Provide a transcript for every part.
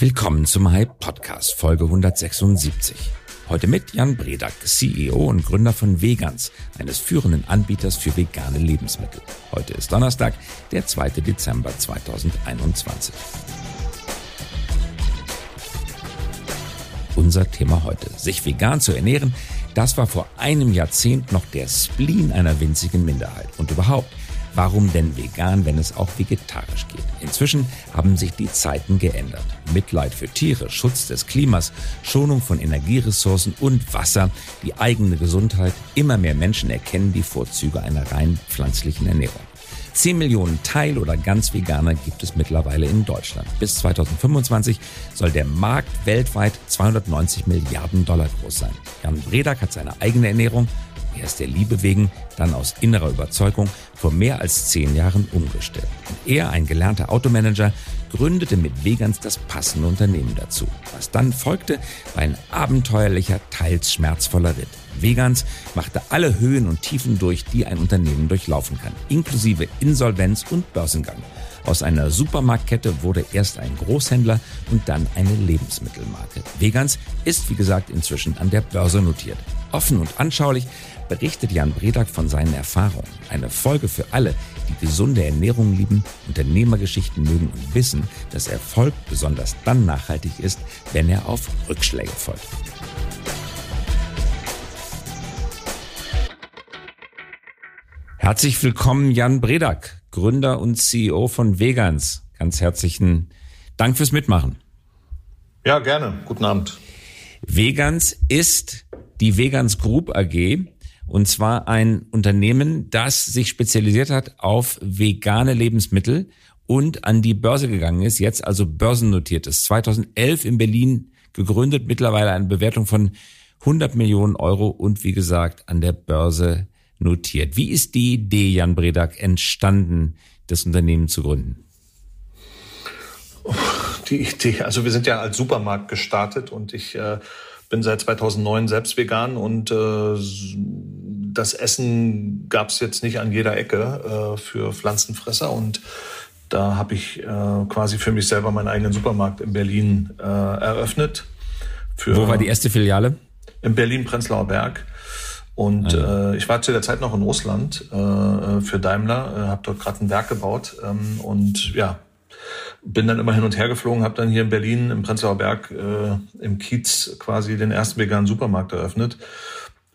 Willkommen zum Hype Podcast Folge 176. Heute mit Jan Bredak, CEO und Gründer von Vegans, eines führenden Anbieters für vegane Lebensmittel. Heute ist Donnerstag, der 2. Dezember 2021. Unser Thema heute. Sich vegan zu ernähren, das war vor einem Jahrzehnt noch der Spleen einer winzigen Minderheit. Und überhaupt, Warum denn vegan, wenn es auch vegetarisch geht? Inzwischen haben sich die Zeiten geändert. Mitleid für Tiere, Schutz des Klimas, Schonung von Energieressourcen und Wasser, die eigene Gesundheit. Immer mehr Menschen erkennen die Vorzüge einer rein pflanzlichen Ernährung. 10 Millionen Teil- oder ganz Veganer gibt es mittlerweile in Deutschland. Bis 2025 soll der Markt weltweit 290 Milliarden Dollar groß sein. Jan Bredak hat seine eigene Ernährung erst der Liebe wegen, dann aus innerer Überzeugung vor mehr als zehn Jahren umgestellt. Und er, ein gelernter Automanager, gründete mit Vegans das passende Unternehmen dazu. Was dann folgte, war ein abenteuerlicher, teils schmerzvoller Ritt. Vegans machte alle Höhen und Tiefen durch, die ein Unternehmen durchlaufen kann, inklusive Insolvenz und Börsengang. Aus einer Supermarktkette wurde erst ein Großhändler und dann eine Lebensmittelmarke. Vegans ist, wie gesagt, inzwischen an der Börse notiert. Offen und anschaulich berichtet Jan Bredak von seinen Erfahrungen. Eine Folge für alle, die gesunde Ernährung lieben, Unternehmergeschichten mögen und wissen, dass Erfolg besonders dann nachhaltig ist, wenn er auf Rückschläge folgt. Herzlich willkommen, Jan Bredak, Gründer und CEO von Vegans. Ganz herzlichen Dank fürs Mitmachen. Ja, gerne. Guten Abend. Vegans ist die Vegans Group AG und zwar ein Unternehmen, das sich spezialisiert hat auf vegane Lebensmittel und an die Börse gegangen ist, jetzt also börsennotiert ist. 2011 in Berlin gegründet, mittlerweile eine Bewertung von 100 Millionen Euro und wie gesagt an der Börse notiert. Wie ist die Idee, Jan Bredak, entstanden, das Unternehmen zu gründen? Die Idee, also wir sind ja als Supermarkt gestartet und ich äh, bin seit 2009 selbst vegan und äh, das Essen gab es jetzt nicht an jeder Ecke äh, für Pflanzenfresser und da habe ich äh, quasi für mich selber meinen eigenen Supermarkt in Berlin äh, eröffnet. Für, Wo war die erste Filiale? In Berlin-Prenzlauer Berg. Und ah, äh, ich war zu der Zeit noch in Russland äh, für Daimler, äh, habe dort gerade ein Werk gebaut ähm, und ja, bin dann immer hin und her geflogen, habe dann hier in Berlin im Prenzlauer Berg äh, im Kiez quasi den ersten veganen Supermarkt eröffnet,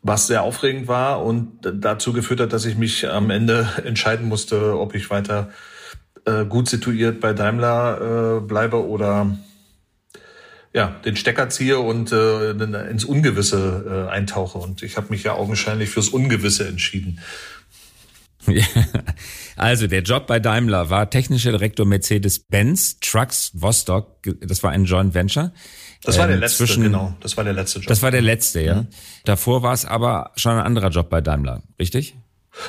was sehr aufregend war und dazu geführt hat, dass ich mich am Ende entscheiden musste, ob ich weiter äh, gut situiert bei Daimler äh, bleibe oder ja, den Stecker ziehe und äh, ins Ungewisse äh, eintauche. Und ich habe mich ja augenscheinlich fürs Ungewisse entschieden. Also der Job bei Daimler war technischer Direktor Mercedes-Benz Trucks Vostok. Das war ein Joint Venture. Das war der ähm, letzte, zwischen, genau. Das war der letzte Job. Das war der letzte, ja. Mhm. Davor war es aber schon ein anderer Job bei Daimler, richtig?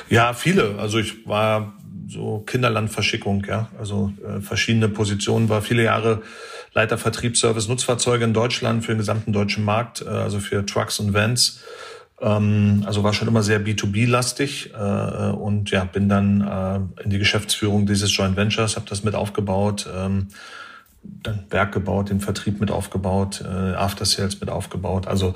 Ja, viele. Also ich war so Kinderlandverschickung, ja. Also äh, verschiedene Positionen, war viele Jahre Leiter Vertriebsservice Nutzfahrzeuge in Deutschland für den gesamten deutschen Markt, äh, also für Trucks und Vans ähm, also war schon immer sehr B2B-lastig äh, und ja, bin dann äh, in die Geschäftsführung dieses Joint Ventures, habe das mit aufgebaut, ähm, dann Werk gebaut, den Vertrieb mit aufgebaut, äh, After Sales mit aufgebaut. Also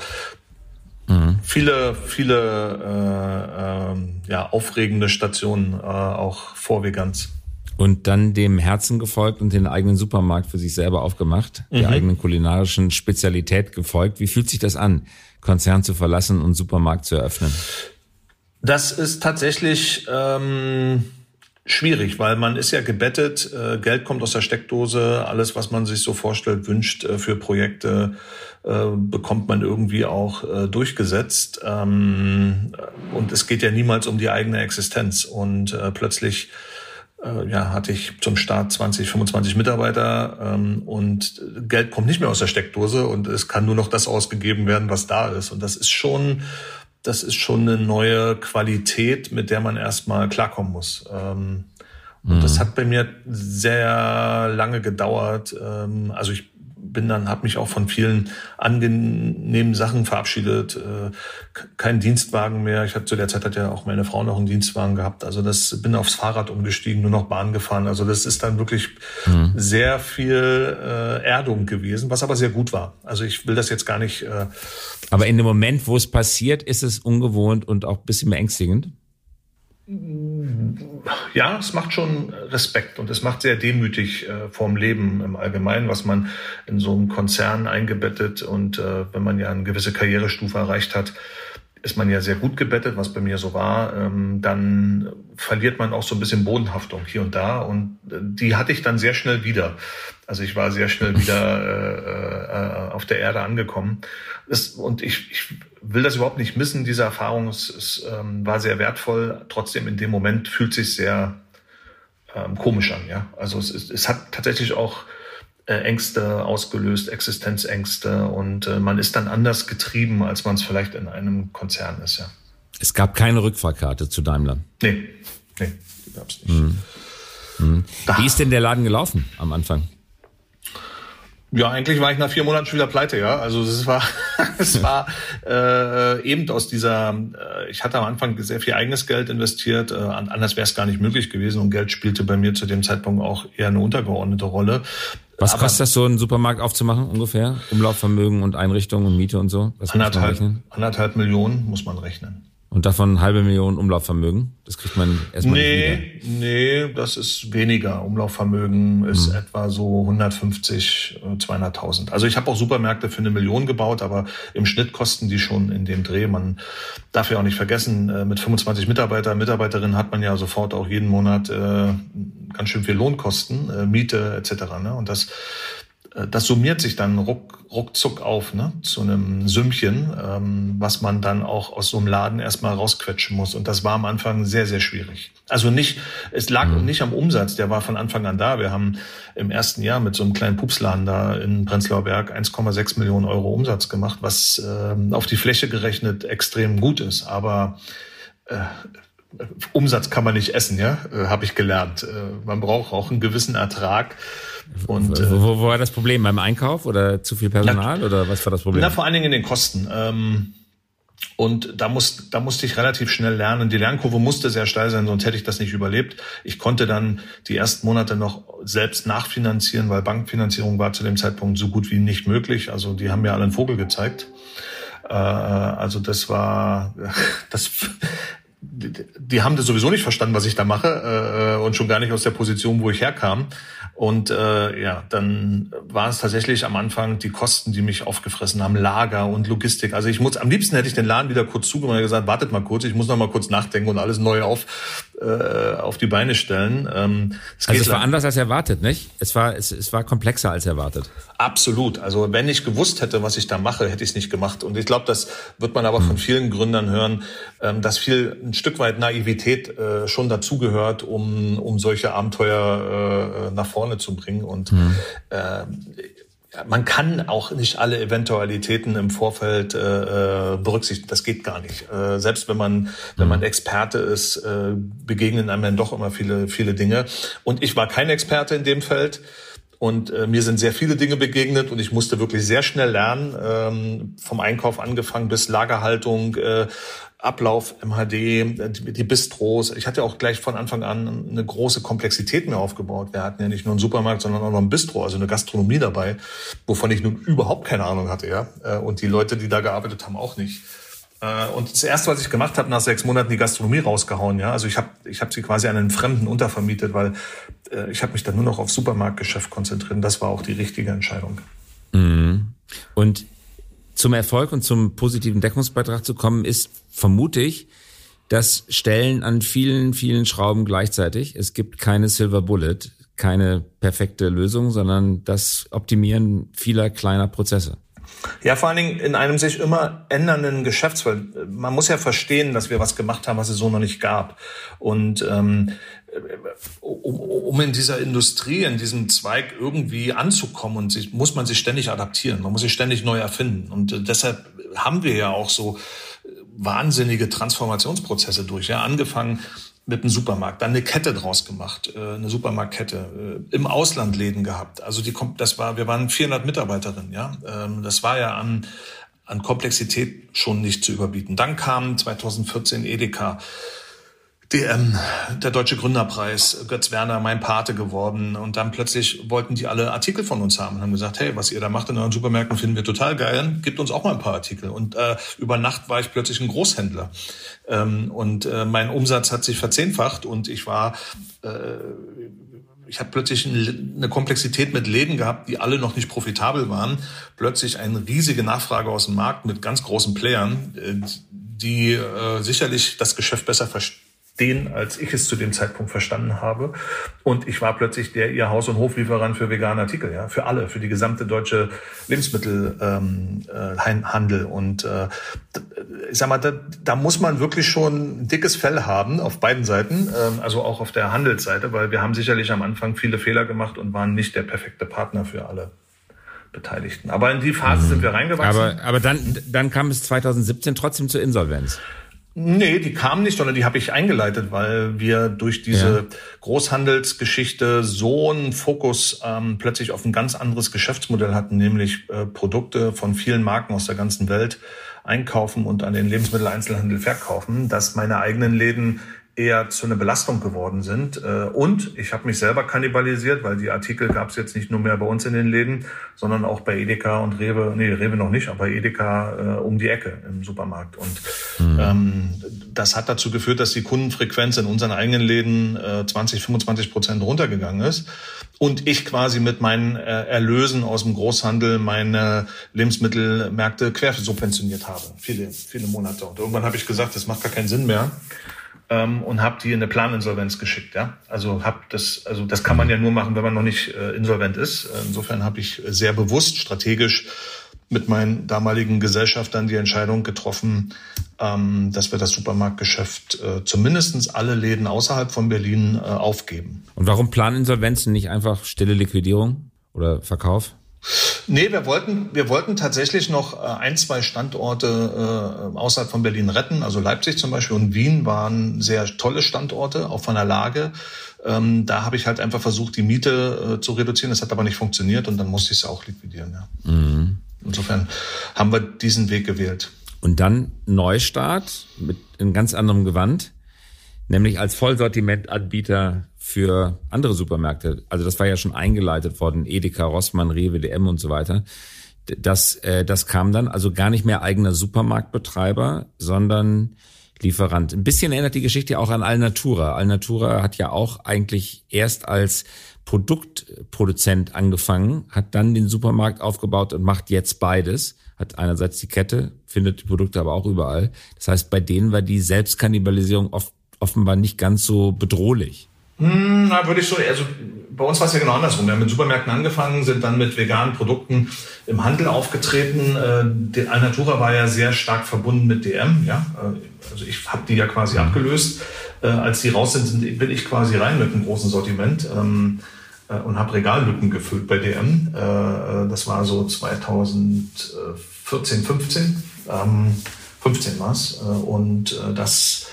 mhm. viele, viele äh, äh, ja, aufregende Stationen äh, auch vor Veganz. Und dann dem Herzen gefolgt und den eigenen Supermarkt für sich selber aufgemacht, mhm. der eigenen kulinarischen Spezialität gefolgt. Wie fühlt sich das an? Konzern zu verlassen und Supermarkt zu eröffnen? Das ist tatsächlich ähm, schwierig, weil man ist ja gebettet, äh, Geld kommt aus der Steckdose, alles, was man sich so vorstellt, wünscht äh, für Projekte, äh, bekommt man irgendwie auch äh, durchgesetzt. Ähm, und es geht ja niemals um die eigene Existenz. Und äh, plötzlich ja, hatte ich zum Start 20, 25 Mitarbeiter ähm, und Geld kommt nicht mehr aus der Steckdose und es kann nur noch das ausgegeben werden, was da ist. Und das ist schon, das ist schon eine neue Qualität, mit der man erstmal klarkommen muss. Ähm, und mhm. das hat bei mir sehr lange gedauert. Ähm, also ich bin dann, habe mich auch von vielen angenehmen Sachen verabschiedet. Äh, kein Dienstwagen mehr. Ich hatte zu der Zeit hat ja auch meine Frau noch einen Dienstwagen gehabt. Also das bin aufs Fahrrad umgestiegen, nur noch Bahn gefahren. Also das ist dann wirklich mhm. sehr viel äh, Erdung gewesen, was aber sehr gut war. Also ich will das jetzt gar nicht. Äh, aber in dem Moment, wo es passiert, ist es ungewohnt und auch ein bisschen beängstigend ja, es macht schon Respekt und es macht sehr demütig äh, vorm Leben im Allgemeinen, was man in so einem Konzern eingebettet und äh, wenn man ja eine gewisse Karrierestufe erreicht hat, ist man ja sehr gut gebettet, was bei mir so war, ähm, dann verliert man auch so ein bisschen Bodenhaftung hier und da und äh, die hatte ich dann sehr schnell wieder. Also ich war sehr schnell wieder äh, äh, auf der Erde angekommen. Das, und ich, ich will das überhaupt nicht missen, diese Erfahrung. Es, es ähm, war sehr wertvoll. Trotzdem in dem Moment fühlt sich sehr ähm, komisch an. Ja, Also es, es, es hat tatsächlich auch Ängste ausgelöst, Existenzängste und äh, man ist dann anders getrieben, als man es vielleicht in einem Konzern ist, ja. Es gab keine Rückfahrkarte zu Daimler. Nee, nee, die gab es nicht. Mhm. Mhm. Wie ist denn der Laden gelaufen am Anfang? Ja, eigentlich war ich nach vier Monaten schon wieder pleite, ja. Also es war, es war äh, eben aus dieser, äh, ich hatte am Anfang sehr viel eigenes Geld investiert, äh, anders wäre es gar nicht möglich gewesen und Geld spielte bei mir zu dem Zeitpunkt auch eher eine untergeordnete Rolle. Was Aber kostet das so, einen Supermarkt aufzumachen ungefähr? Umlaufvermögen und Einrichtung und Miete und so? Was anderthalb, anderthalb Millionen muss man rechnen. Und davon halbe Million Umlaufvermögen? Das kriegt man erstmal nee, nicht wieder. Nee, das ist weniger. Umlaufvermögen ist hm. etwa so 150, 200.000. Äh, also ich habe auch Supermärkte für eine Million gebaut, aber im Schnitt kosten die schon in dem Dreh. Man darf ja auch nicht vergessen, äh, mit 25 Mitarbeiter, Mitarbeiterinnen hat man ja sofort auch jeden Monat äh, ganz schön viel Lohnkosten, Miete etc. Ne? Und das das summiert sich dann ruck, ruckzuck auf ne, zu einem Sümmchen, ähm, was man dann auch aus so einem Laden erstmal rausquetschen muss. Und das war am Anfang sehr, sehr schwierig. Also nicht, es lag mhm. nicht am Umsatz, der war von Anfang an da. Wir haben im ersten Jahr mit so einem kleinen Pupsladen da in Prenzlauer Berg 1,6 Millionen Euro Umsatz gemacht, was äh, auf die Fläche gerechnet extrem gut ist. Aber äh, Umsatz kann man nicht essen, ja, äh, habe ich gelernt. Äh, man braucht auch einen gewissen Ertrag. Und, wo, wo, wo war das Problem? Beim Einkauf oder zu viel Personal na, oder was war das Problem? Na, vor allen Dingen in den Kosten. Ähm, und da, muss, da musste ich relativ schnell lernen. Die Lernkurve musste sehr steil sein, sonst hätte ich das nicht überlebt. Ich konnte dann die ersten Monate noch selbst nachfinanzieren, weil Bankfinanzierung war zu dem Zeitpunkt so gut wie nicht möglich. Also die haben mir alle einen Vogel gezeigt. Äh, also das war, das, die, die haben das sowieso nicht verstanden, was ich da mache äh, und schon gar nicht aus der Position, wo ich herkam. Und äh, ja, dann war es tatsächlich am Anfang die Kosten, die mich aufgefressen haben, Lager und Logistik. Also ich muss, am liebsten hätte ich den Laden wieder kurz zugemacht und gesagt, wartet mal kurz, ich muss noch mal kurz nachdenken und alles neu auf äh, auf die Beine stellen. Ähm, es also es war anders als erwartet, nicht? Es war es, es war komplexer als erwartet. Absolut. Also wenn ich gewusst hätte, was ich da mache, hätte ich es nicht gemacht. Und ich glaube, das wird man aber hm. von vielen Gründern hören, ähm, dass viel ein Stück weit Naivität äh, schon dazugehört, um um solche Abenteuer äh, nach vorne zu bringen. Und hm. äh, man kann auch nicht alle Eventualitäten im Vorfeld äh, äh, berücksichtigen. Das geht gar nicht. Äh, selbst wenn man wenn man mhm. Experte ist, äh, begegnen einem dann doch immer viele viele Dinge. Und ich war kein Experte in dem Feld. Und äh, mir sind sehr viele Dinge begegnet und ich musste wirklich sehr schnell lernen, ähm, vom Einkauf angefangen bis Lagerhaltung, äh, Ablauf MHD, die Bistros. Ich hatte auch gleich von Anfang an eine große Komplexität mir aufgebaut. Wir hatten ja nicht nur einen Supermarkt, sondern auch noch ein Bistro, also eine Gastronomie dabei, wovon ich nun überhaupt keine Ahnung hatte, ja. Äh, und die Leute, die da gearbeitet haben, auch nicht. Äh, und das erste, was ich gemacht habe, nach sechs Monaten die Gastronomie rausgehauen, ja. Also ich habe ich hab sie quasi an einen Fremden untervermietet, weil äh, ich habe mich dann nur noch auf Supermarktgeschäft konzentriert. das war auch die richtige Entscheidung. Mhm. Und zum Erfolg und zum positiven Deckungsbeitrag zu kommen, ist vermute ich, das Stellen an vielen, vielen Schrauben gleichzeitig. Es gibt keine Silver Bullet, keine perfekte Lösung, sondern das Optimieren vieler kleiner Prozesse. Ja, vor allen Dingen in einem sich immer ändernden Geschäftsfeld. Man muss ja verstehen, dass wir was gemacht haben, was es so noch nicht gab. Und ähm, um, um in dieser Industrie, in diesem Zweig irgendwie anzukommen und sich, muss man sich ständig adaptieren. Man muss sich ständig neu erfinden. Und äh, deshalb haben wir ja auch so äh, wahnsinnige Transformationsprozesse durch. Ja, angefangen mit einem Supermarkt, dann eine Kette draus gemacht, äh, eine Supermarktkette, im Ausland Läden gehabt. Also die, das war, wir waren 400 Mitarbeiterinnen, ja. Ähm, das war ja an, an Komplexität schon nicht zu überbieten. Dann kam 2014 Edeka DM, der Deutsche Gründerpreis, Götz Werner, mein Pate geworden. Und dann plötzlich wollten die alle Artikel von uns haben und haben gesagt, hey, was ihr da macht in euren Supermärkten, finden wir total geil. Gibt uns auch mal ein paar Artikel. Und äh, über Nacht war ich plötzlich ein Großhändler. Ähm, und äh, mein Umsatz hat sich verzehnfacht und ich war... Äh, ich habe plötzlich eine Komplexität mit Läden gehabt, die alle noch nicht profitabel waren. Plötzlich eine riesige Nachfrage aus dem Markt mit ganz großen Playern, äh, die äh, sicherlich das Geschäft besser verstehen den, als ich es zu dem Zeitpunkt verstanden habe. Und ich war plötzlich der ihr Haus- und Hoflieferant für vegane Artikel, ja, für alle, für die gesamte deutsche Lebensmittelhandel. Ähm, äh, und äh, ich sag mal, da, da muss man wirklich schon ein dickes Fell haben auf beiden Seiten, äh, also auch auf der Handelsseite, weil wir haben sicherlich am Anfang viele Fehler gemacht und waren nicht der perfekte Partner für alle. Beteiligten. Aber in die Phase mhm. sind wir reingewachsen. Aber, aber dann, dann kam es 2017 trotzdem zur Insolvenz. Nee, die kamen nicht, sondern die habe ich eingeleitet, weil wir durch diese ja. Großhandelsgeschichte so einen Fokus ähm, plötzlich auf ein ganz anderes Geschäftsmodell hatten, nämlich äh, Produkte von vielen Marken aus der ganzen Welt einkaufen und an den Lebensmitteleinzelhandel verkaufen, dass meine eigenen Läden eher zu einer Belastung geworden sind. Äh, und ich habe mich selber kannibalisiert, weil die Artikel gab es jetzt nicht nur mehr bei uns in den Läden, sondern auch bei Edeka und Rewe, nee, Rewe noch nicht, aber Edeka äh, um die Ecke im Supermarkt. Und mhm. ähm, das hat dazu geführt, dass die Kundenfrequenz in unseren eigenen Läden äh, 20, 25 Prozent runtergegangen ist. Und ich quasi mit meinen äh, Erlösen aus dem Großhandel meine Lebensmittelmärkte quersubventioniert habe. Viele, viele Monate. Und irgendwann habe ich gesagt, das macht gar keinen Sinn mehr ähm, und habe die in eine Planinsolvenz geschickt. Ja, also hab das, also das kann man ja nur machen, wenn man noch nicht äh, insolvent ist. Insofern habe ich sehr bewusst strategisch mit meinen damaligen Gesellschaftern die Entscheidung getroffen, ähm, dass wir das Supermarktgeschäft äh, zumindest alle Läden außerhalb von Berlin äh, aufgeben. Und warum Planinsolvenzen nicht einfach stille Liquidierung oder Verkauf? Nee, wir wollten, wir wollten tatsächlich noch äh, ein, zwei Standorte äh, außerhalb von Berlin retten. Also Leipzig zum Beispiel und Wien waren sehr tolle Standorte, auch von der Lage. Ähm, da habe ich halt einfach versucht, die Miete äh, zu reduzieren. Das hat aber nicht funktioniert und dann musste ich es auch liquidieren. Ja. Mhm. Insofern haben wir diesen Weg gewählt. Und dann Neustart mit einem ganz anderem Gewand, nämlich als Vollsortimentanbieter für andere Supermärkte. Also das war ja schon eingeleitet worden, Edeka, Rossmann, Rewe, DM und so weiter. Das, äh, das kam dann also gar nicht mehr eigener Supermarktbetreiber, sondern Lieferant. Ein bisschen erinnert die Geschichte auch an Alnatura. Alnatura hat ja auch eigentlich erst als Produktproduzent angefangen, hat dann den Supermarkt aufgebaut und macht jetzt beides. Hat einerseits die Kette, findet die Produkte aber auch überall. Das heißt, bei denen war die Selbstkannibalisierung oft, offenbar nicht ganz so bedrohlich. Hm, na, würde ich so, also bei uns war es ja genau andersrum. Wir haben mit Supermärkten angefangen, sind dann mit veganen Produkten im Handel aufgetreten. Äh, Alnatura war ja sehr stark verbunden mit DM, ja. Äh, also ich habe die ja quasi mhm. abgelöst. Äh, als die raus sind, bin ich quasi rein mit einem großen Sortiment ähm, äh, und habe Regallücken gefüllt bei DM. Äh, das war so 2014, 15. Ähm, 15 war es. und das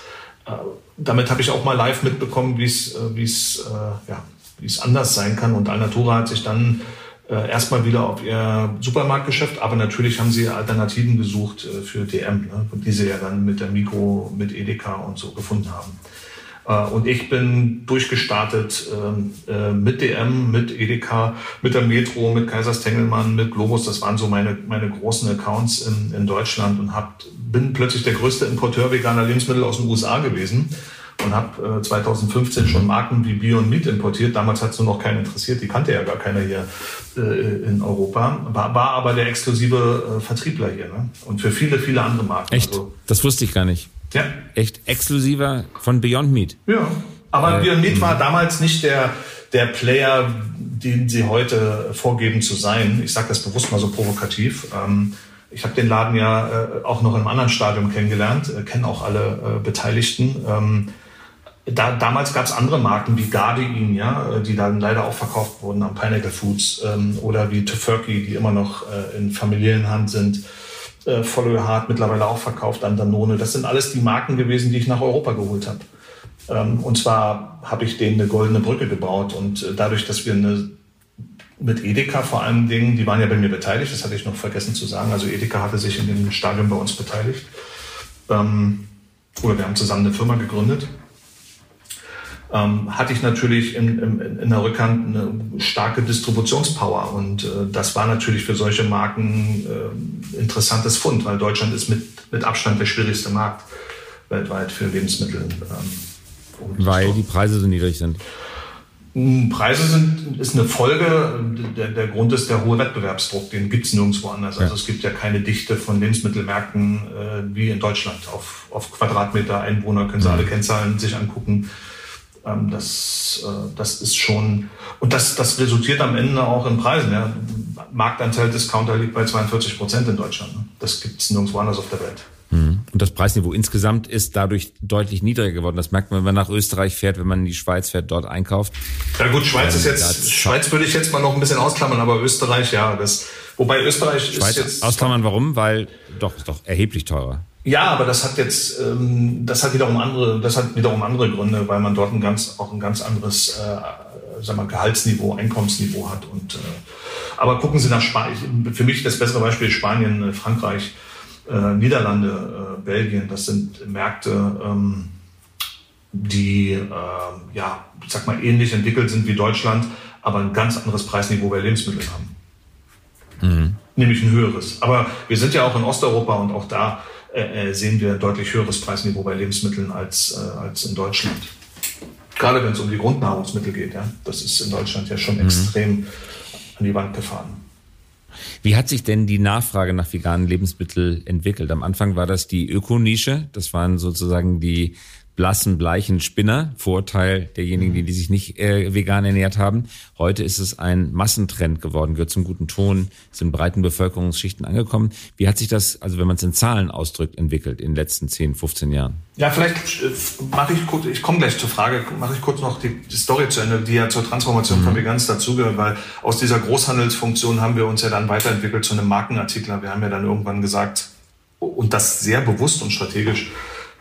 damit habe ich auch mal live mitbekommen, wie es äh, wie es äh, ja, wie es anders sein kann. Und Alnatura hat sich dann äh, erstmal wieder auf ihr Supermarktgeschäft, aber natürlich haben sie Alternativen gesucht äh, für DM, ne, die sie ja dann mit der Mikro, mit Edeka und so gefunden haben. Äh, und ich bin durchgestartet ähm, äh, mit DM, mit Edeka, mit der Metro, mit Kaisers Tengelmann, mit Globus. Das waren so meine, meine großen Accounts in, in Deutschland und hab, bin plötzlich der größte Importeur veganer Lebensmittel aus den USA gewesen und habe äh, 2015 schon Marken wie Beyond Meat importiert. Damals hat es nur noch keinen interessiert, die kannte ja gar keiner hier in Europa. War, war aber der exklusive Vertriebler hier ne? und für viele, viele andere Marken. Echt? Also, das wusste ich gar nicht. Ja. Echt exklusiver von Beyond Meat. Ja, aber äh, Beyond Meat war damals nicht der, der Player, den sie heute vorgeben zu sein. Ich sage das bewusst mal so provokativ. Ähm, ich habe den Laden ja äh, auch noch im anderen Stadium kennengelernt, äh, kenne auch alle äh, Beteiligten. Ähm, da, damals gab es andere Marken wie Gardein, ja, äh, die dann leider auch verkauft wurden am Pineapple Foods ähm, oder wie Tofurky, die immer noch äh, in Familienhand sind. Äh, Follow Your Heart mittlerweile auch verkauft an Danone. Das sind alles die Marken gewesen, die ich nach Europa geholt habe. Ähm, und zwar habe ich denen eine goldene Brücke gebaut und äh, dadurch, dass wir eine mit Edeka vor allen Dingen, die waren ja bei mir beteiligt, das hatte ich noch vergessen zu sagen. Also Edeka hatte sich in dem Stadion bei uns beteiligt. Ähm, oder wir haben zusammen eine Firma gegründet. Ähm, hatte ich natürlich in, in, in, der Rückhand eine starke Distributionspower. Und äh, das war natürlich für solche Marken äh, interessantes Fund, weil Deutschland ist mit, mit Abstand der schwierigste Markt weltweit für Lebensmittel. Ähm, weil die Preise so niedrig sind. Hm, Preise sind, ist eine Folge. Der, der Grund ist der hohe Wettbewerbsdruck. Den gibt es nirgendwo anders. Ja. Also es gibt ja keine Dichte von Lebensmittelmärkten äh, wie in Deutschland. Auf, auf Quadratmeter Einwohner können Sie mhm. alle Kennzahlen sich angucken. Ähm, das, äh, das ist schon, und das, das resultiert am Ende auch in Preisen. Ja. Marktanteil Discounter liegt bei 42 Prozent in Deutschland. Das gibt es nirgendwo anders auf der Welt. Mhm. Und das Preisniveau insgesamt ist dadurch deutlich niedriger geworden. Das merkt man, wenn man nach Österreich fährt, wenn man in die Schweiz fährt, dort einkauft. Ja gut, Schweiz ähm, ist jetzt, Schweiz würde ich jetzt mal noch ein bisschen ausklammern, aber Österreich, ja, das, wobei Österreich Schweiz ist jetzt. Ausklammern, warum? Weil, doch, ist doch erheblich teurer. Ja, aber das hat jetzt, ähm, das hat wiederum andere, das hat wiederum andere Gründe, weil man dort ein ganz, auch ein ganz anderes, äh, sag mal, Gehaltsniveau, Einkommensniveau hat und, äh, aber gucken Sie nach Spanien. Für mich das bessere Beispiel Spanien, äh, Frankreich äh, Niederlande, äh, Belgien, das sind Märkte, ähm, die, äh, ja, sag mal, ähnlich entwickelt sind wie Deutschland, aber ein ganz anderes Preisniveau bei Lebensmitteln haben. Mhm. Nämlich ein höheres. Aber wir sind ja auch in Osteuropa und auch da äh, äh sehen wir ein deutlich höheres Preisniveau bei Lebensmitteln als, äh, als in Deutschland. Gerade wenn es um die Grundnahrungsmittel geht, ja. Das ist in Deutschland ja schon mhm. extrem an die Wand gefahren. Wie hat sich denn die Nachfrage nach veganen Lebensmitteln entwickelt? Am Anfang war das die Ökonische. Das waren sozusagen die blassen, bleichen Spinner, Vorteil derjenigen, die, die sich nicht äh, vegan ernährt haben. Heute ist es ein Massentrend geworden, gehört zum guten Ton, ist in breiten Bevölkerungsschichten angekommen. Wie hat sich das, also wenn man es in Zahlen ausdrückt, entwickelt in den letzten 10, 15 Jahren? Ja, vielleicht äh, mache ich kurz, ich komme gleich zur Frage, mache ich kurz noch die, die, Story zu Ende, die ja zur Transformation mhm. von Veganz dazugehört, weil aus dieser Großhandelsfunktion haben wir uns ja dann weiterentwickelt zu einem Markenartikler. Wir haben ja dann irgendwann gesagt, und das sehr bewusst und strategisch,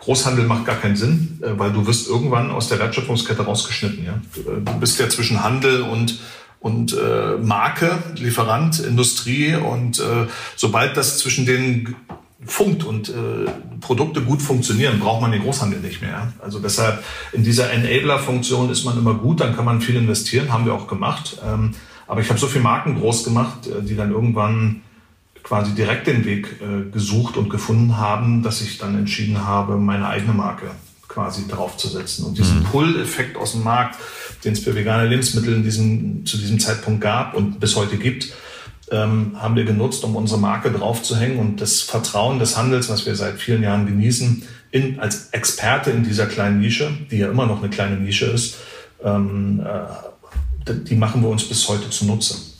Großhandel macht gar keinen Sinn, äh, weil du wirst irgendwann aus der Wertschöpfungskette rausgeschnitten. Ja? Du bist ja zwischen Handel und und äh, Marke, Lieferant, Industrie und äh, sobald das zwischen den funkt und äh, Produkte gut funktionieren, braucht man den Großhandel nicht mehr. Also deshalb in dieser Enabler-Funktion ist man immer gut, dann kann man viel investieren, haben wir auch gemacht. Ähm, aber ich habe so viele Marken groß gemacht, äh, die dann irgendwann quasi direkt den Weg äh, gesucht und gefunden haben, dass ich dann entschieden habe, meine eigene Marke quasi draufzusetzen. Und diesen mhm. Pull-Effekt aus dem Markt, den es für vegane Lebensmittel in diesem, zu diesem Zeitpunkt gab und bis heute gibt, ähm, haben wir genutzt, um unsere Marke draufzuhängen und das Vertrauen des Handels, was wir seit vielen Jahren genießen, in, als Experte in dieser kleinen Nische, die ja immer noch eine kleine Nische ist, ähm, äh, die machen wir uns bis heute zunutze.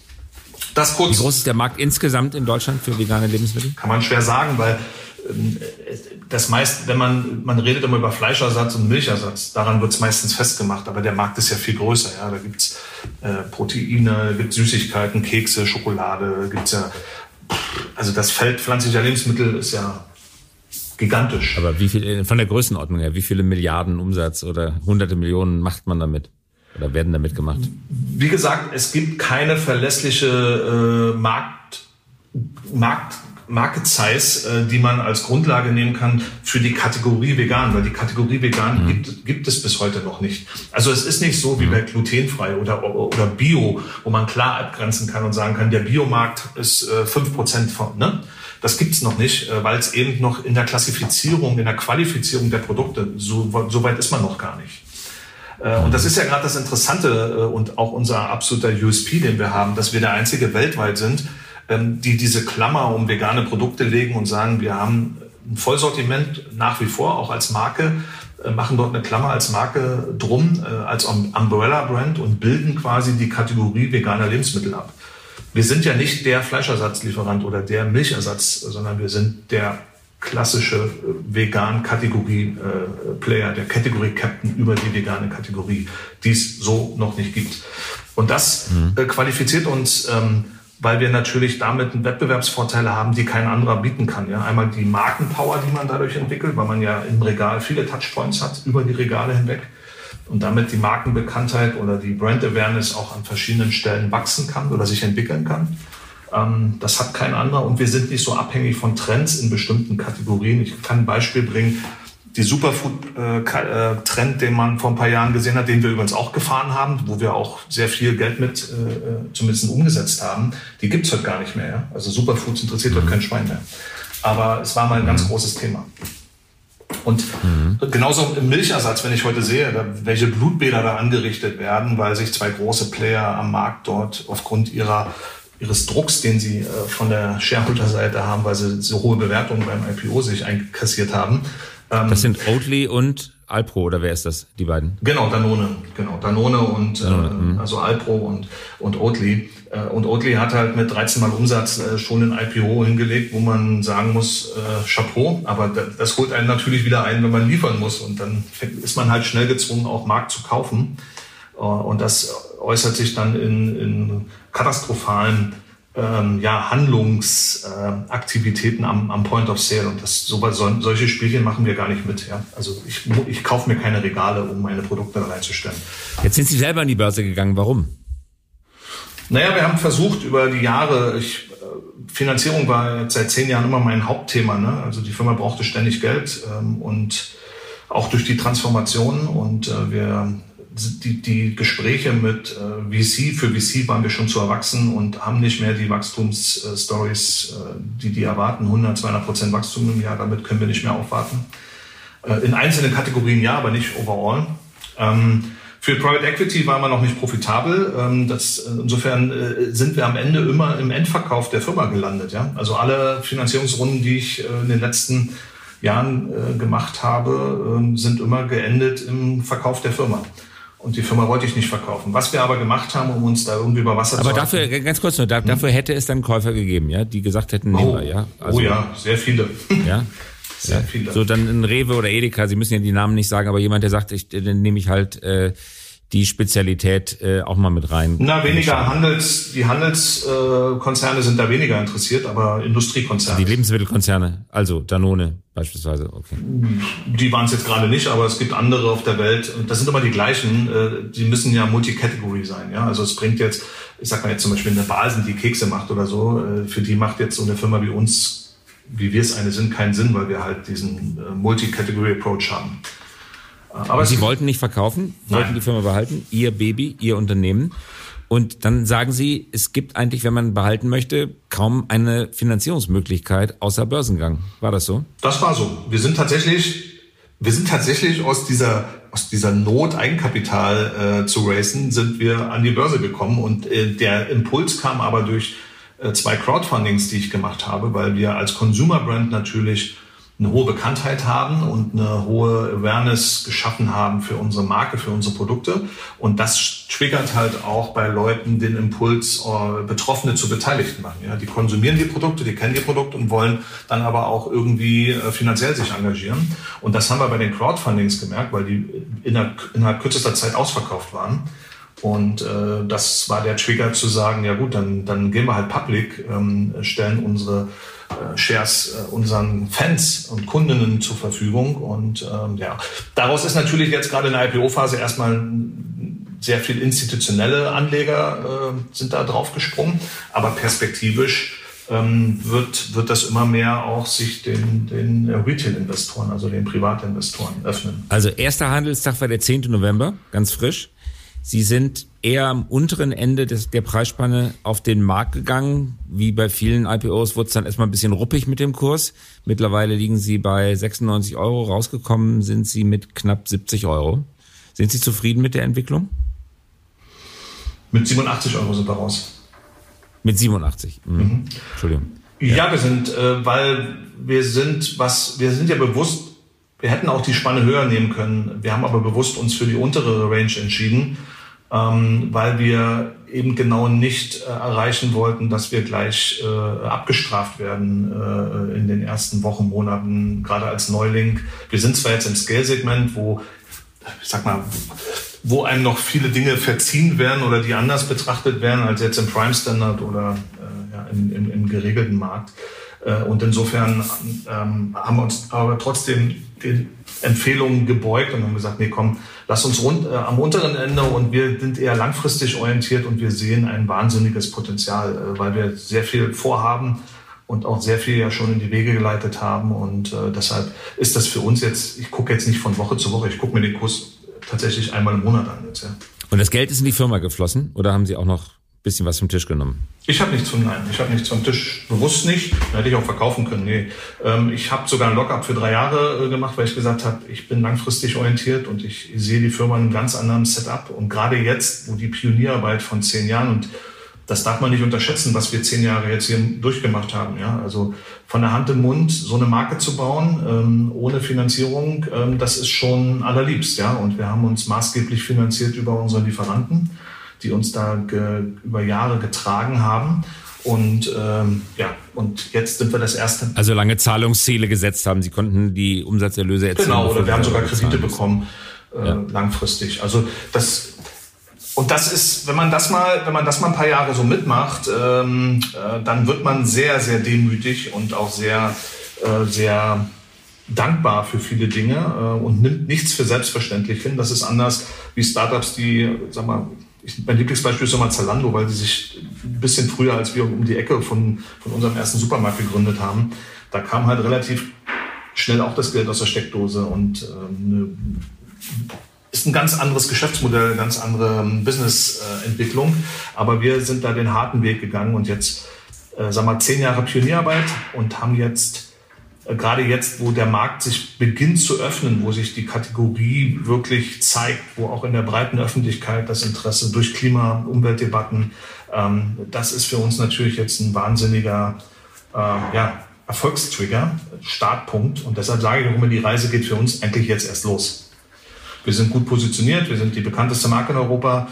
Das kurz. Wie groß ist der Markt insgesamt in Deutschland für vegane Lebensmittel? Kann man schwer sagen, weil ähm, das meist, wenn man, man redet immer über Fleischersatz und Milchersatz, daran wird es meistens festgemacht, aber der Markt ist ja viel größer. Ja? Da gibt's äh, Proteine, gibt Süßigkeiten, Kekse, Schokolade, gibt's ja, also das Feld pflanzlicher Lebensmittel ist ja gigantisch. Aber wie viel, von der Größenordnung her, wie viele Milliarden Umsatz oder hunderte Millionen macht man damit? Oder werden damit gemacht? Wie gesagt, es gibt keine verlässliche äh, Markt, Markt, Market Size, äh, die man als Grundlage nehmen kann für die Kategorie vegan, weil die Kategorie vegan mhm. gibt, gibt es bis heute noch nicht. Also es ist nicht so wie mhm. bei glutenfrei oder, oder Bio, wo man klar abgrenzen kann und sagen kann, der Biomarkt ist äh, fünf äh, Prozent von, ne? Das gibt's noch nicht, äh, weil es eben noch in der Klassifizierung, in der Qualifizierung der Produkte, so, so weit ist man noch gar nicht. Äh, und das ist ja gerade das Interessante äh, und auch unser absoluter USP, den wir haben, dass wir der einzige weltweit sind, ähm, die diese Klammer um vegane Produkte legen und sagen, wir haben ein Vollsortiment nach wie vor, auch als Marke, äh, machen dort eine Klammer als Marke drum, als Umbrella-Brand und bilden quasi die Kategorie veganer Lebensmittel ab. Wir sind ja nicht der Fleischersatzlieferant oder der Milchersatz, sondern wir sind der klassische äh, Vegan-Kategorie-Player, äh, der Kategorie-Captain über die vegane Kategorie, die es so noch nicht gibt. Und das mhm. äh, qualifiziert uns, ähm, weil wir natürlich damit einen Wettbewerbsvorteile haben, die kein anderer bieten kann. Ja? Einmal die Markenpower, die man dadurch entwickelt, weil man ja im Regal viele Touchpoints hat, über die Regale hinweg. und damit die Markenbekanntheit oder die Brand Awareness auch an verschiedenen Stellen wachsen kann oder sich entwickeln kann. Ähm, das hat kein anderer und wir sind nicht so abhängig von Trends in bestimmten Kategorien. Ich kann ein Beispiel bringen. Die Superfood-Trend, den man vor ein paar Jahren gesehen hat, den wir übrigens auch gefahren haben, wo wir auch sehr viel Geld mit äh, zumindest umgesetzt haben, die gibt's heute gar nicht mehr. Also Superfoods interessiert heute kein Schwein mehr. Aber es war mal ein ganz mhm. großes Thema. Und mhm. genauso im Milchersatz, wenn ich heute sehe, welche Blutbäder da angerichtet werden, weil sich zwei große Player am Markt dort aufgrund ihrer ihres Drucks, den sie äh, von der Shareholder-Seite haben, weil sie so hohe Bewertungen beim IPO sich einkassiert haben. Ähm, das sind Oatly und Alpro oder wer ist das, die beiden? Genau, Danone, genau, Danone und Danone, äh, also Alpro und und Oatly. Äh, und Oatly hat halt mit 13 mal Umsatz äh, schon ein IPO hingelegt, wo man sagen muss, äh, Chapeau, aber das, das holt einen natürlich wieder ein, wenn man liefern muss. Und dann ist man halt schnell gezwungen, auch Markt zu kaufen. äh, und das äußert sich dann in, in katastrophalen ähm, ja, Handlungsaktivitäten äh, am, am Point of Sale. Und das, so, so, solche Spielchen machen wir gar nicht mit. Ja? Also ich, ich kaufe mir keine Regale, um meine Produkte reinzustellen. Jetzt sind Sie selber an die Börse gegangen. Warum? Naja, wir haben versucht über die Jahre, ich, äh, Finanzierung war seit zehn Jahren immer mein Hauptthema. Ne? Also die Firma brauchte ständig Geld ähm, und auch durch die Transformation. Und äh, wir die, die Gespräche mit äh, VC, für VC waren wir schon zu erwachsen und haben nicht mehr die Wachstumsstories, äh, die die erwarten, 100, 200 Prozent Wachstum im Jahr, damit können wir nicht mehr aufwarten. Äh, in einzelnen Kategorien ja, aber nicht overall. Ähm, für Private Equity waren wir noch nicht profitabel. Ähm, das, äh, insofern äh, sind wir am Ende immer im Endverkauf der Firma gelandet. Ja? Also alle Finanzierungsrunden, die ich äh, in den letzten Jahren äh, gemacht habe, ähm, sind immer geendet im Verkauf der Firma. Und die Firma wollte ich nicht verkaufen. Was wir aber gemacht haben, um uns da irgendwie über Wasser aber zu Aber dafür, ganz kurz nur, da, hm? dafür hätte es dann Käufer gegeben, ja, die gesagt hätten, oh, wir, ja. Also, oh ja, sehr viele. Ja. Sehr viele. So dann ein Rewe oder Edeka, Sie müssen ja die Namen nicht sagen, aber jemand, der sagt, ich, dann nehme ich halt äh, die Spezialität äh, auch mal mit rein. Na, weniger Handels, die Handelskonzerne äh, sind da weniger interessiert, aber Industriekonzerne. Die Lebensmittelkonzerne, also Danone beispielsweise, okay. Die waren es jetzt gerade nicht, aber es gibt andere auf der Welt. Und das sind immer die gleichen. Äh, die müssen ja Multicategory sein. Ja, also es bringt jetzt, ich sag mal jetzt zum Beispiel eine Basen, die Kekse macht oder so. Äh, für die macht jetzt so eine Firma wie uns, wie wir es eine sind, keinen Sinn, weil wir halt diesen äh, Multicategory Approach haben. Aber Sie wollten nicht verkaufen, wollten Nein. die Firma behalten, Ihr Baby, Ihr Unternehmen. Und dann sagen Sie, es gibt eigentlich, wenn man behalten möchte, kaum eine Finanzierungsmöglichkeit außer Börsengang. War das so? Das war so. Wir sind tatsächlich, wir sind tatsächlich aus dieser aus dieser Not Eigenkapital äh, zu racen, sind wir an die Börse gekommen und äh, der Impuls kam aber durch äh, zwei Crowdfundings, die ich gemacht habe, weil wir als Consumer Brand natürlich eine hohe Bekanntheit haben und eine hohe Awareness geschaffen haben für unsere Marke, für unsere Produkte. Und das triggert halt auch bei Leuten den Impuls, äh, Betroffene zu Beteiligten machen. Ja, die konsumieren die Produkte, die kennen die Produkte und wollen dann aber auch irgendwie äh, finanziell sich engagieren. Und das haben wir bei den Crowdfundings gemerkt, weil die innerhalb kürzester Zeit ausverkauft waren. Und äh, das war der Trigger zu sagen, ja gut, dann, dann gehen wir halt public, ähm, stellen unsere äh, Shares äh, unseren Fans und Kundinnen zur Verfügung. Und ähm, ja, daraus ist natürlich jetzt gerade in der IPO-Phase erstmal sehr viel institutionelle Anleger äh, sind da drauf gesprungen, aber perspektivisch ähm, wird, wird das immer mehr auch sich den, den Retail-Investoren, also den Privatinvestoren öffnen. Also erster Handelstag war der 10. November, ganz frisch. Sie sind eher am unteren Ende des, der Preisspanne auf den Markt gegangen. Wie bei vielen IPOs wurde es dann erstmal ein bisschen ruppig mit dem Kurs. Mittlerweile liegen Sie bei 96 Euro. Rausgekommen sind Sie mit knapp 70 Euro. Sind Sie zufrieden mit der Entwicklung? Mit 87 Euro sind wir raus. Mit 87. Mhm. Mhm. Entschuldigung. Ja, ja wir sind, äh, weil wir sind, was, wir sind ja bewusst, wir hätten auch die Spanne höher nehmen können. Wir haben aber bewusst uns für die untere Range entschieden ähm, weil wir eben genau nicht äh, erreichen wollten, dass wir gleich äh, abgestraft werden äh, in den ersten Wochen, Monaten, gerade als Neuling. Wir sind zwar jetzt im Scale-Segment, wo, ich sag mal, wo einem noch viele Dinge verziehen werden oder die anders betrachtet werden als jetzt im Prime Standard oder äh, ja, im, im, im geregelten Markt. Äh, und insofern ähm, haben wir uns aber trotzdem den Empfehlungen gebeugt und haben gesagt, nee, komm, lass uns rund äh, am unteren Ende und wir sind eher langfristig orientiert und wir sehen ein wahnsinniges Potenzial, äh, weil wir sehr viel vorhaben und auch sehr viel ja schon in die Wege geleitet haben. Und äh, deshalb ist das für uns jetzt, ich gucke jetzt nicht von Woche zu Woche, ich gucke mir den Kurs tatsächlich einmal im Monat an jetzt, ja. Und das Geld ist in die Firma geflossen oder haben Sie auch noch bisschen was vom Tisch genommen? Ich habe nichts vom Nein, ich habe nichts vom Tisch, bewusst nicht. Hätte ich auch verkaufen können. Nee. Ähm, ich habe sogar ein Lockup für drei Jahre äh, gemacht, weil ich gesagt habe, ich bin langfristig orientiert und ich sehe die Firma in einem ganz anderen Setup. Und gerade jetzt, wo die Pionierarbeit von zehn Jahren und das darf man nicht unterschätzen, was wir zehn Jahre jetzt hier durchgemacht haben. Ja? Also von der Hand im Mund so eine Marke zu bauen, ähm, ohne Finanzierung, ähm, das ist schon allerliebst. Ja? Und wir haben uns maßgeblich finanziert über unsere Lieferanten, die uns da über Jahre getragen haben. Und ähm, ja, und jetzt sind wir das erste. Also lange Zahlungsziele gesetzt haben. Sie konnten die Umsatzerlöse erzielen. Genau, oder wir haben sogar Kredite bekommen äh, ja. langfristig. Also das und das ist, wenn man das mal, wenn man das mal ein paar Jahre so mitmacht, ähm, äh, dann wird man sehr, sehr demütig und auch sehr, äh, sehr dankbar für viele Dinge äh, und nimmt nichts für selbstverständlich hin. Das ist anders wie Startups, die, sag mal, ich, mein Lieblingsbeispiel ist immer Zalando, weil die sich ein bisschen früher als wir um die Ecke von, von unserem ersten Supermarkt gegründet haben. Da kam halt relativ schnell auch das Geld aus der Steckdose und äh, eine ist ein ganz anderes Geschäftsmodell, eine ganz andere ähm, Businessentwicklung. Aber wir sind da den harten Weg gegangen und jetzt, äh, sagen wir, zehn Jahre Pionierarbeit und haben jetzt, äh, gerade jetzt, wo der Markt sich beginnt zu öffnen, wo sich die Kategorie wirklich zeigt, wo auch in der breiten Öffentlichkeit das Interesse durch Klima-, Umweltdebatten, ähm, das ist für uns natürlich jetzt ein wahnsinniger, äh, ja, Erfolgstrigger, Startpunkt. Und deshalb sage ich auch immer, die Reise geht für uns eigentlich jetzt erst los. Wir sind gut positioniert, wir sind die bekannteste Marke in Europa,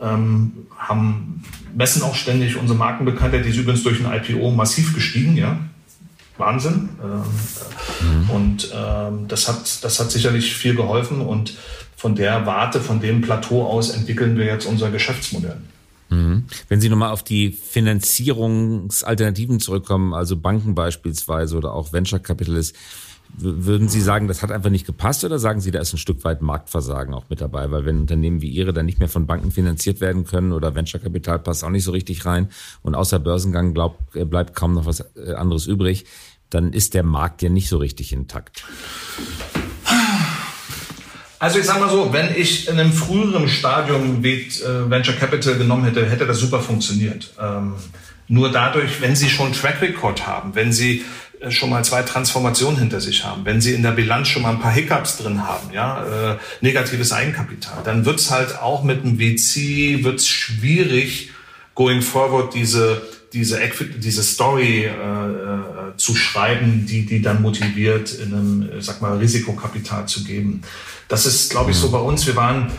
ähm, haben, messen auch ständig unsere Markenbekanntheit, die ist übrigens durch ein IPO massiv gestiegen, ja. Wahnsinn. Ähm, mhm. Und ähm, das, hat, das hat sicherlich viel geholfen und von der Warte, von dem Plateau aus entwickeln wir jetzt unser Geschäftsmodell. Mhm. Wenn Sie nochmal auf die Finanzierungsalternativen zurückkommen, also Banken beispielsweise oder auch Venture Capitalist, würden Sie sagen, das hat einfach nicht gepasst oder sagen Sie, da ist ein Stück weit Marktversagen auch mit dabei? Weil wenn Unternehmen wie Ihre dann nicht mehr von Banken finanziert werden können oder Venture-Kapital passt auch nicht so richtig rein und außer Börsengang glaubt, äh, bleibt kaum noch was äh, anderes übrig, dann ist der Markt ja nicht so richtig intakt. Also ich sage mal so, wenn ich in einem früheren Stadium äh, Venture Capital genommen hätte, hätte das super funktioniert. Ähm, nur dadurch, wenn Sie schon Track Record haben, wenn Sie schon mal zwei Transformationen hinter sich haben, wenn sie in der Bilanz schon mal ein paar Hiccups drin haben, ja, äh, negatives Eigenkapital, dann wird's halt auch mit dem VC wird's schwierig, going forward diese diese diese Story äh, äh, zu schreiben, die die dann motiviert, in einem, sag mal, Risikokapital zu geben. Das ist, glaube ich, so bei uns. Wir waren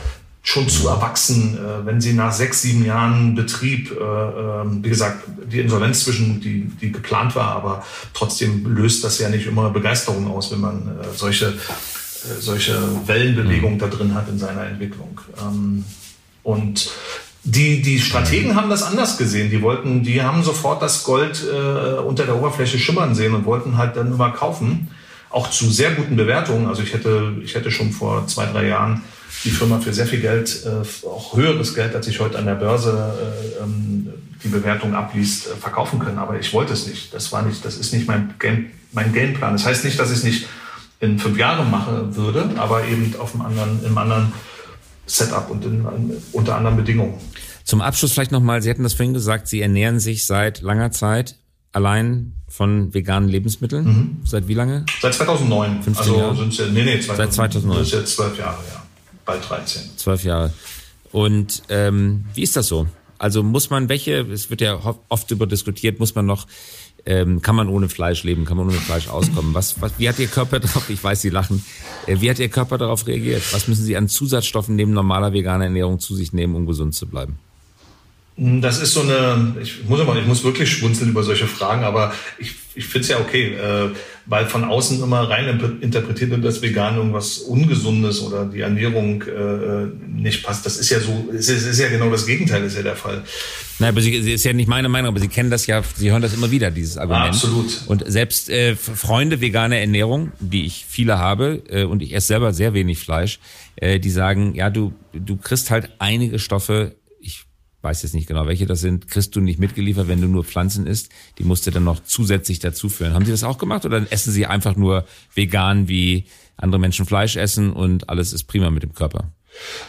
schon zu erwachsen, äh, wenn sie nach sechs, sieben Jahren Betrieb, äh, äh, wie gesagt, die Insolvenz zwischen, die, die geplant war, aber trotzdem löst das ja nicht immer Begeisterung aus, wenn man äh, solche, äh, solche Wellenbewegungen mhm. da drin hat in seiner Entwicklung. Ähm, und die, die Strategen haben das anders gesehen. Die wollten, die haben sofort das Gold äh, unter der Oberfläche schimmern sehen und wollten halt dann immer kaufen. Auch zu sehr guten Bewertungen. Also ich hätte, ich hätte schon vor zwei, drei Jahren die Firma für sehr viel Geld, äh, auch höheres Geld, als ich heute an der Börse äh, ähm, die Bewertung abliest, äh, verkaufen können. Aber ich wollte es nicht. Das war nicht, das ist nicht mein Game, mein Gameplan. Das heißt nicht, dass ich es nicht in fünf Jahren machen würde, aber eben auf einem anderen, im anderen Setup und in, unter anderen Bedingungen. Zum Abschluss vielleicht nochmal, Sie hatten das vorhin gesagt, Sie ernähren sich seit langer Zeit allein von veganen Lebensmitteln. Mhm. Seit wie lange? Seit 2009. 15 also Jahre? Sind ja, nee, nee, 2000, Seit 2009. Das ist jetzt zwölf Jahre, ja bald 13. Zwölf Jahre. Und ähm, wie ist das so? Also muss man welche, es wird ja oft über diskutiert, muss man noch, ähm, kann man ohne Fleisch leben, kann man ohne Fleisch auskommen? Was, was, wie hat Ihr Körper darauf, ich weiß, Sie lachen, äh, wie hat Ihr Körper darauf reagiert? Was müssen Sie an Zusatzstoffen neben normaler veganer Ernährung zu sich nehmen, um gesund zu bleiben? Das ist so eine, ich muss aber, ich muss wirklich schmunzeln über solche Fragen, aber ich, ich finde es ja okay, äh, weil von außen immer rein interpretiert wird, dass vegan irgendwas Ungesundes oder die Ernährung äh, nicht passt. Das ist ja so, es ist, ist ja genau das Gegenteil, ist ja der Fall. Nein, aber sie, sie ist ja nicht meine Meinung, aber Sie kennen das ja, Sie hören das immer wieder, dieses Argument. absolut. Und selbst äh, Freunde veganer Ernährung, die ich viele habe, äh, und ich esse selber sehr wenig Fleisch, äh, die sagen, ja, du, du kriegst halt einige Stoffe weiß jetzt nicht genau, welche das sind, kriegst du nicht mitgeliefert, wenn du nur Pflanzen isst. Die musst du dann noch zusätzlich dazu führen. Haben Sie das auch gemacht oder essen Sie einfach nur vegan, wie andere Menschen Fleisch essen und alles ist prima mit dem Körper?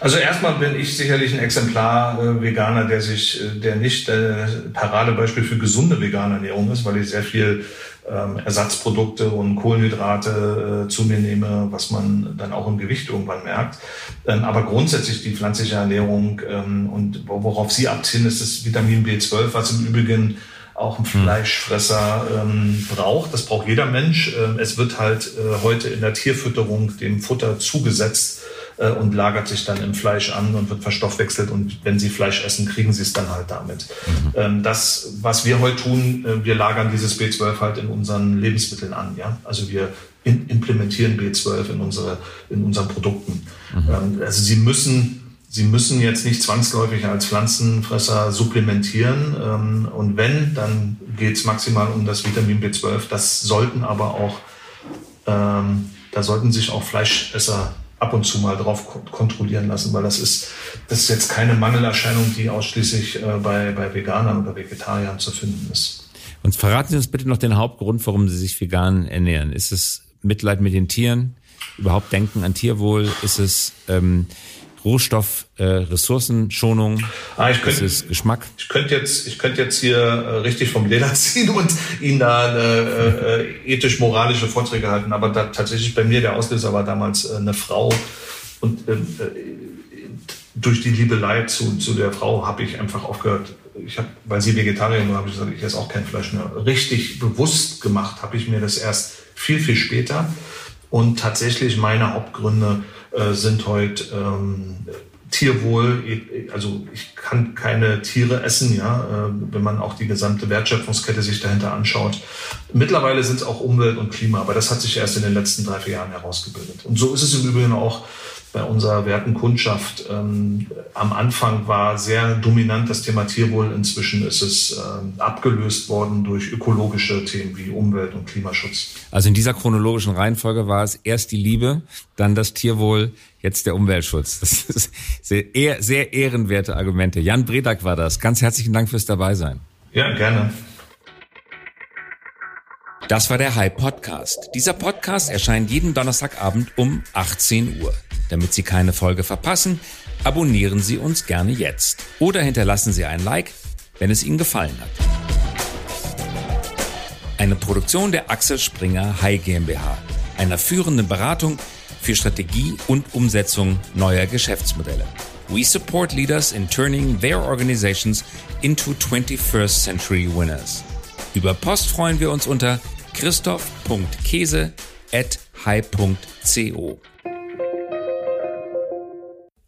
Also erstmal bin ich sicherlich ein Exemplar äh, Veganer, der sich, äh, der nicht äh, Paradebeispiel für gesunde vegane Ernährung ist, weil ich sehr viel ähm, Ersatzprodukte und Kohlenhydrate äh, zu mir nehme, was man dann auch im Gewicht irgendwann merkt. Ähm, aber grundsätzlich die pflanzliche Ernährung ähm, und worauf sie abziehen, ist das Vitamin B12, was im Übrigen auch ein hm. Fleischfresser ähm, braucht. Das braucht jeder Mensch. Ähm, es wird halt äh, heute in der Tierfütterung dem Futter zugesetzt äh, und lagert sich dann im Fleisch an und wird verstoffwechselt. Und wenn Sie Fleisch essen, kriegen Sie es dann halt damit. Mhm. Ähm, das, was wir heute tun, äh, wir lagern dieses B12 halt in unseren Lebensmitteln an. Ja? Also wir in, implementieren B12 in, unsere, in unseren Produkten. Mhm. Ähm, also Sie müssen Sie müssen jetzt nicht zwangsläufig als Pflanzenfresser supplementieren. Ähm, und wenn, dann geht es maximal um das Vitamin B12. Das sollten aber auch, ähm, da sollten sich auch Fleischesser ab und zu mal drauf kontrollieren lassen, weil das ist, das ist jetzt keine Mangelerscheinung, die ausschließlich äh, bei, bei Veganern oder Vegetariern zu finden ist. Und verraten Sie uns bitte noch den Hauptgrund, warum Sie sich vegan ernähren. Ist es Mitleid mit den Tieren? Überhaupt Denken an Tierwohl? Ist es ähm, Rohstoff, äh, ah, ich könnt, ist Geschmack. Ich könnte jetzt, ich könnte jetzt hier äh, richtig vom Leder ziehen und Ihnen da äh, äh, ethisch-moralische Vorträge halten. Aber da, tatsächlich bei mir der Auslöser war damals äh, eine Frau und äh, durch die Liebelei zu, zu der Frau habe ich einfach aufgehört. Ich habe, weil sie Vegetarierin war, habe ich gesagt, ich esse auch kein Fleisch mehr. Richtig bewusst gemacht habe ich mir das erst viel, viel später. Und tatsächlich meine Hauptgründe äh, sind heute ähm, Tierwohl, also ich kann keine Tiere essen, ja, äh, wenn man auch die gesamte Wertschöpfungskette sich dahinter anschaut. Mittlerweile sind es auch Umwelt und Klima, aber das hat sich erst in den letzten drei, vier Jahren herausgebildet. Und so ist es im Übrigen auch bei unserer werten Kundschaft. Ähm, am Anfang war sehr dominant das Thema Tierwohl. Inzwischen ist es ähm, abgelöst worden durch ökologische Themen wie Umwelt und Klimaschutz. Also in dieser chronologischen Reihenfolge war es erst die Liebe, dann das Tierwohl, jetzt der Umweltschutz. Das ist sehr, sehr ehrenwerte Argumente. Jan Bredak war das. Ganz herzlichen Dank fürs Dabeisein. Ja, gerne. Das war der High Podcast. Dieser Podcast erscheint jeden Donnerstagabend um 18 Uhr. Damit Sie keine Folge verpassen, abonnieren Sie uns gerne jetzt oder hinterlassen Sie ein Like, wenn es Ihnen gefallen hat. Eine Produktion der Axel Springer High GmbH, einer führenden Beratung für Strategie und Umsetzung neuer Geschäftsmodelle. We support leaders in turning their organizations into 21st century winners. Über Post freuen wir uns unter christoph.käse at high.co.